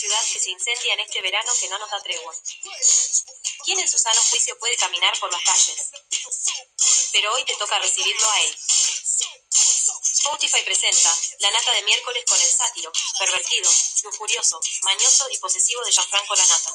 ciudad que se incendia en este verano que no nos da tregua. ¿Quién en su sano juicio puede caminar por las calles? Pero hoy te toca recibirlo a él. Spotify presenta La Nata de miércoles con el sátiro, pervertido, lujurioso, mañoso y posesivo de Gianfranco La Nata.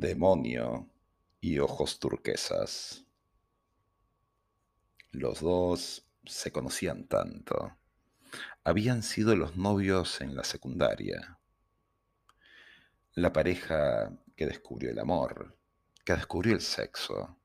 Demonio y ojos turquesas. Los dos se conocían tanto. Habían sido los novios en la secundaria. La pareja que descubrió el amor, que descubrió el sexo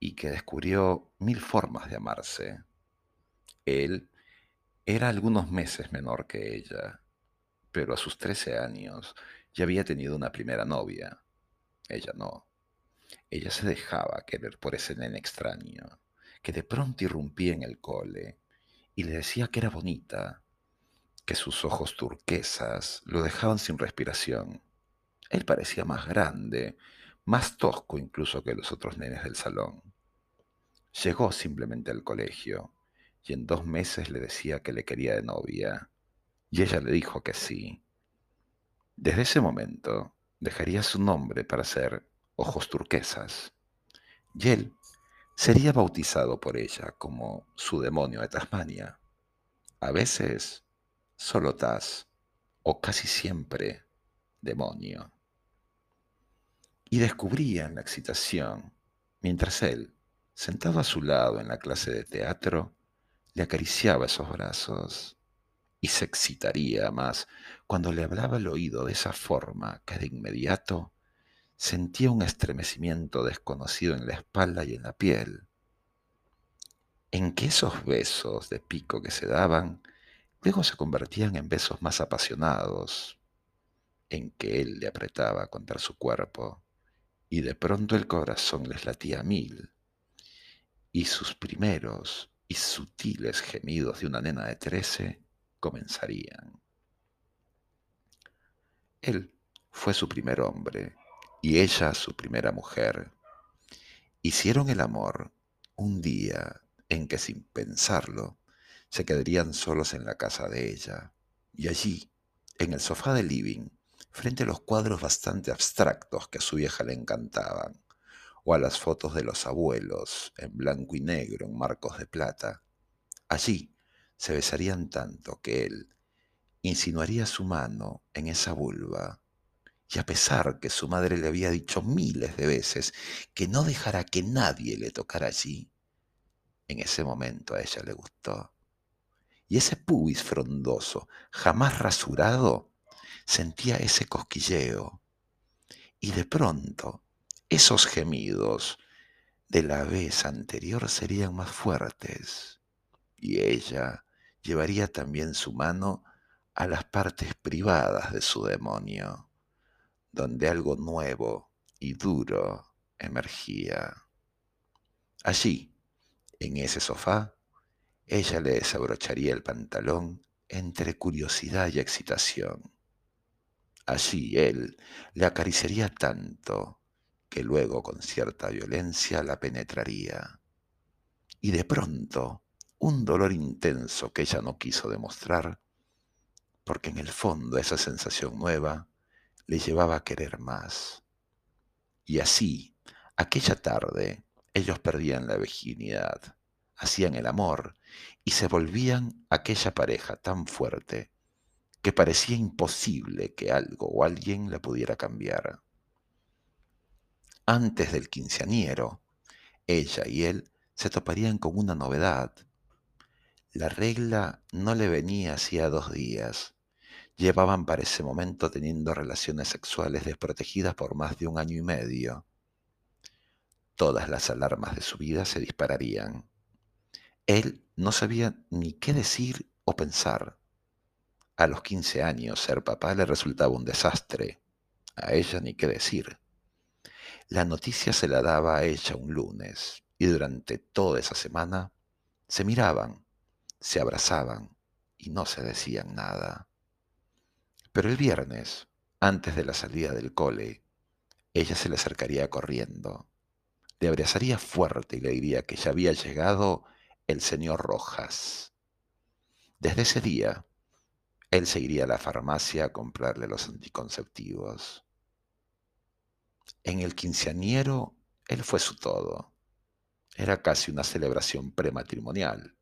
y que descubrió mil formas de amarse. Él era algunos meses menor que ella, pero a sus 13 años ya había tenido una primera novia. Ella no. Ella se dejaba querer por ese nene extraño, que de pronto irrumpía en el cole y le decía que era bonita, que sus ojos turquesas lo dejaban sin respiración. Él parecía más grande, más tosco incluso que los otros nenes del salón. Llegó simplemente al colegio y en dos meses le decía que le quería de novia, y ella le dijo que sí. Desde ese momento dejaría su nombre para ser Ojos Turquesas, y él sería bautizado por ella como su demonio de Tasmania. A veces solo Tas, o casi siempre demonio. Y descubrían la excitación mientras él, sentado a su lado en la clase de teatro, le acariciaba esos brazos y se excitaría más cuando le hablaba al oído de esa forma que de inmediato sentía un estremecimiento desconocido en la espalda y en la piel, en que esos besos de pico que se daban luego se convertían en besos más apasionados, en que él le apretaba contra su cuerpo y de pronto el corazón les latía a mil, y sus primeros y sutiles gemidos de una nena de trece comenzarían. Él fue su primer hombre y ella su primera mujer. Hicieron el amor un día en que sin pensarlo se quedarían solos en la casa de ella, y allí, en el sofá del living, frente a los cuadros bastante abstractos que a su vieja le encantaban, o a las fotos de los abuelos en blanco y negro en marcos de plata. Allí se besarían tanto que él insinuaría su mano en esa vulva, y a pesar que su madre le había dicho miles de veces que no dejara que nadie le tocara allí, en ese momento a ella le gustó. Y ese pubis frondoso, jamás rasurado, sentía ese cosquilleo. Y de pronto, esos gemidos de la vez anterior serían más fuertes. Y ella llevaría también su mano a las partes privadas de su demonio, donde algo nuevo y duro emergía. Allí, en ese sofá, ella le desabrocharía el pantalón entre curiosidad y excitación. Allí él le acariciaría tanto que luego con cierta violencia la penetraría. Y de pronto, un dolor intenso que ella no quiso demostrar, porque en el fondo esa sensación nueva le llevaba a querer más. Y así, aquella tarde, ellos perdían la virginidad, hacían el amor y se volvían aquella pareja tan fuerte que parecía imposible que algo o alguien la pudiera cambiar. Antes del quinceañero, ella y él se toparían con una novedad. La regla no le venía hacía dos días. Llevaban para ese momento teniendo relaciones sexuales desprotegidas por más de un año y medio. Todas las alarmas de su vida se dispararían. Él no sabía ni qué decir o pensar. A los 15 años ser papá le resultaba un desastre. A ella ni qué decir. La noticia se la daba a ella un lunes y durante toda esa semana se miraban, se abrazaban y no se decían nada. Pero el viernes, antes de la salida del cole, ella se le acercaría corriendo, le abrazaría fuerte y le diría que ya había llegado el señor Rojas. Desde ese día, él se iría a la farmacia a comprarle los anticonceptivos. En el quinceañero, él fue su todo. Era casi una celebración prematrimonial.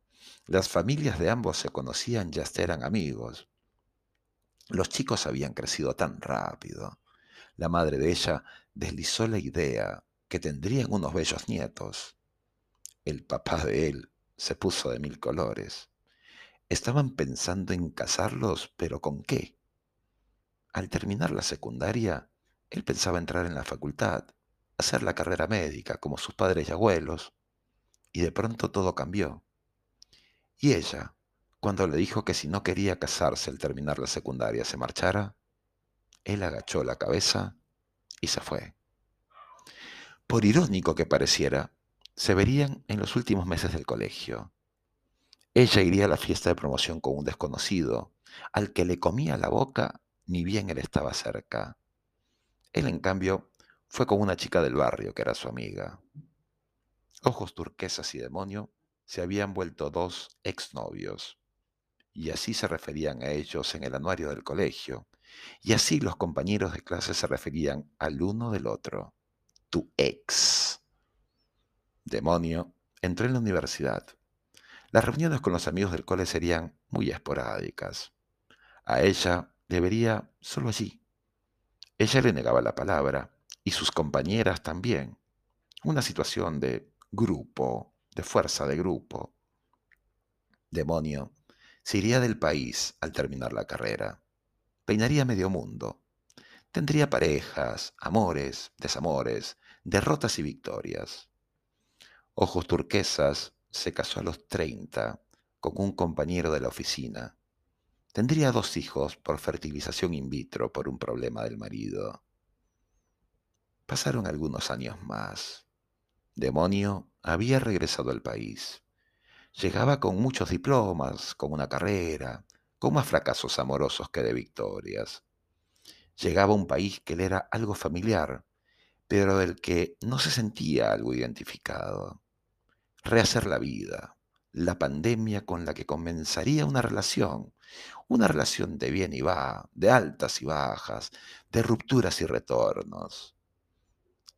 Las familias de ambos se conocían, ya eran amigos. Los chicos habían crecido tan rápido. La madre de ella deslizó la idea que tendrían unos bellos nietos. El papá de él se puso de mil colores. Estaban pensando en casarlos, pero ¿con qué? Al terminar la secundaria, él pensaba entrar en la facultad, hacer la carrera médica como sus padres y abuelos, y de pronto todo cambió. Y ella, cuando le dijo que si no quería casarse al terminar la secundaria se marchara, él agachó la cabeza y se fue. Por irónico que pareciera, se verían en los últimos meses del colegio. Ella iría a la fiesta de promoción con un desconocido, al que le comía la boca ni bien él estaba cerca. Él, en cambio, fue con una chica del barrio que era su amiga. Ojos turquesas y demonio se habían vuelto dos exnovios y así se referían a ellos en el anuario del colegio, y así los compañeros de clase se referían al uno del otro, tu ex. Demonio, entré en la universidad. Las reuniones con los amigos del cole serían muy esporádicas. A ella debería solo allí. Ella le negaba la palabra, y sus compañeras también. Una situación de grupo, de fuerza de grupo. Demonio, se iría del país al terminar la carrera. Peinaría medio mundo. Tendría parejas, amores, desamores, derrotas y victorias. Ojos turquesas se casó a los 30 con un compañero de la oficina. Tendría dos hijos por fertilización in vitro por un problema del marido. Pasaron algunos años más. Demonio había regresado al país. Llegaba con muchos diplomas, con una carrera, con más fracasos amorosos que de victorias. Llegaba a un país que le era algo familiar, pero del que no se sentía algo identificado. Rehacer la vida, la pandemia con la que comenzaría una relación, una relación de bien y va, de altas y bajas, de rupturas y retornos.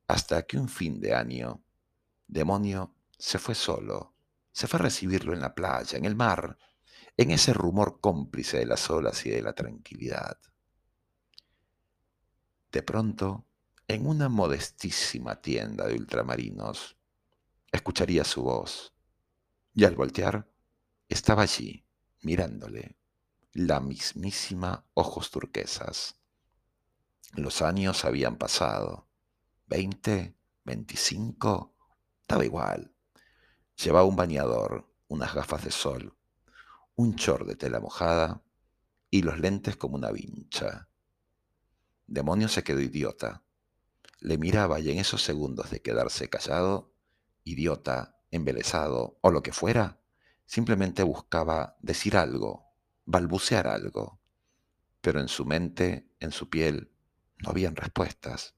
Hasta que un fin de año, demonio se fue solo se fue a recibirlo en la playa, en el mar, en ese rumor cómplice de las olas y de la tranquilidad. De pronto, en una modestísima tienda de ultramarinos, escucharía su voz, y al voltear, estaba allí, mirándole, la mismísima ojos turquesas. Los años habían pasado, veinte, veinticinco, estaba igual. Llevaba un bañador, unas gafas de sol, un chor de tela mojada y los lentes como una vincha. Demonio se quedó idiota. Le miraba y en esos segundos de quedarse callado, idiota, embelesado o lo que fuera, simplemente buscaba decir algo, balbucear algo. Pero en su mente, en su piel, no habían respuestas.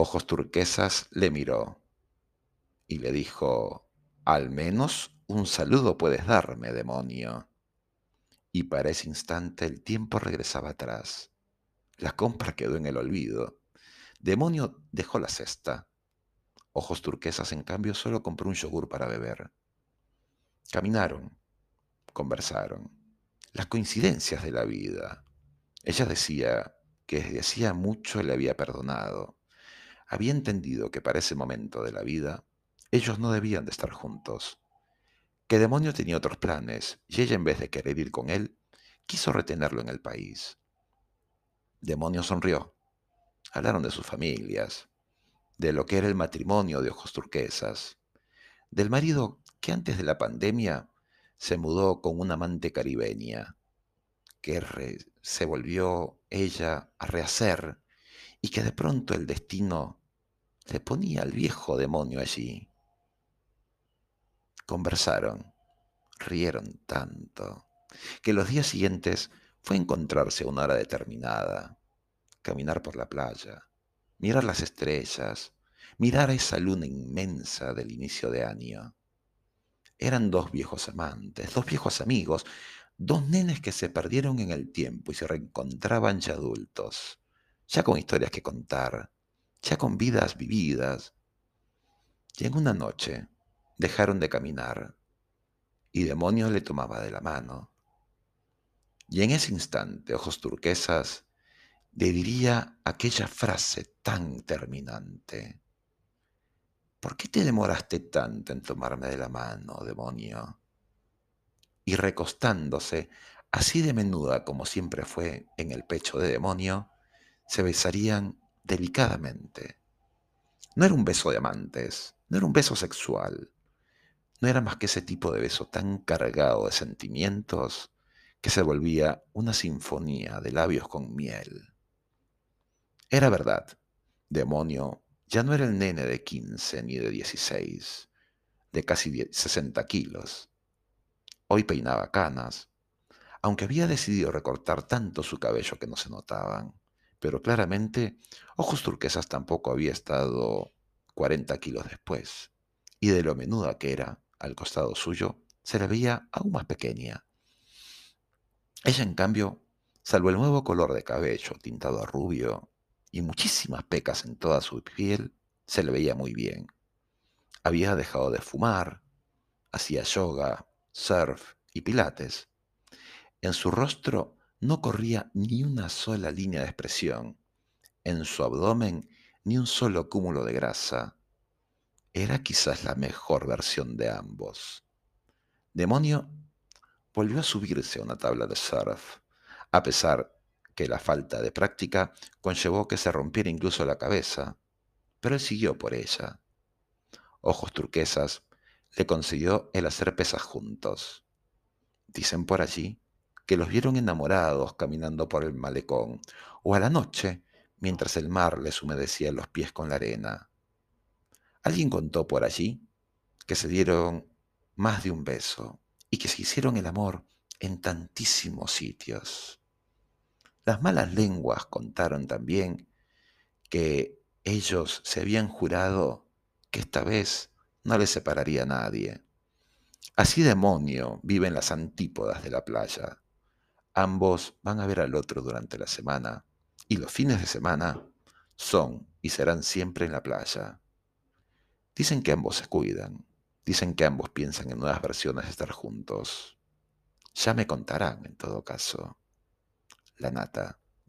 Ojos turquesas le miró y le dijo, al menos un saludo puedes darme, demonio. Y para ese instante el tiempo regresaba atrás. La compra quedó en el olvido. Demonio dejó la cesta. Ojos turquesas, en cambio, solo compró un yogur para beber. Caminaron, conversaron. las coincidencias de la vida. Ella decía que desde hacía mucho le había perdonado. Había entendido que para ese momento de la vida ellos no debían de estar juntos. Que Demonio tenía otros planes y ella en vez de querer ir con él, quiso retenerlo en el país. Demonio sonrió. Hablaron de sus familias, de lo que era el matrimonio de ojos turquesas, del marido que antes de la pandemia se mudó con una amante caribeña, que se volvió ella a rehacer y que de pronto el destino le ponía al viejo demonio allí. Conversaron, rieron tanto, que los días siguientes fue encontrarse a una hora determinada, caminar por la playa, mirar las estrellas, mirar esa luna inmensa del inicio de año. Eran dos viejos amantes, dos viejos amigos, dos nenes que se perdieron en el tiempo y se reencontraban ya adultos, ya con historias que contar, ya con vidas vividas. Y en una noche dejaron de caminar y Demonio le tomaba de la mano. Y en ese instante, ojos turquesas, le diría aquella frase tan terminante. ¿Por qué te demoraste tanto en tomarme de la mano, demonio? Y recostándose, así de menuda como siempre fue en el pecho de demonio, se besarían delicadamente. No era un beso de amantes, no era un beso sexual, no era más que ese tipo de beso tan cargado de sentimientos que se volvía una sinfonía de labios con miel. Era verdad, demonio ya no era el nene de 15 ni de 16, de casi 60 kilos. Hoy peinaba canas, aunque había decidido recortar tanto su cabello que no se notaban. Pero claramente, Ojos Turquesas tampoco había estado 40 kilos después, y de lo menuda que era, al costado suyo, se la veía aún más pequeña. Ella, en cambio, salvo el nuevo color de cabello tintado a rubio y muchísimas pecas en toda su piel, se le veía muy bien. Había dejado de fumar, hacía yoga, surf y pilates. En su rostro no corría ni una sola línea de expresión, en su abdomen ni un solo cúmulo de grasa. Era quizás la mejor versión de ambos. Demonio volvió a subirse a una tabla de surf, a pesar que la falta de práctica conllevó que se rompiera incluso la cabeza, pero él siguió por ella. Ojos turquesas le consiguió el hacer pesas juntos. Dicen por allí que los vieron enamorados caminando por el malecón, o a la noche, mientras el mar les humedecía los pies con la arena. Alguien contó por allí que se dieron más de un beso y que se hicieron el amor en tantísimos sitios. Las malas lenguas contaron también que ellos se habían jurado que esta vez no les separaría nadie. Así demonio viven las antípodas de la playa. Ambos van a ver al otro durante la semana y los fines de semana son y serán siempre en la playa. Dicen que ambos se cuidan, dicen que ambos piensan en nuevas versiones de estar juntos. Ya me contarán en todo caso la nata.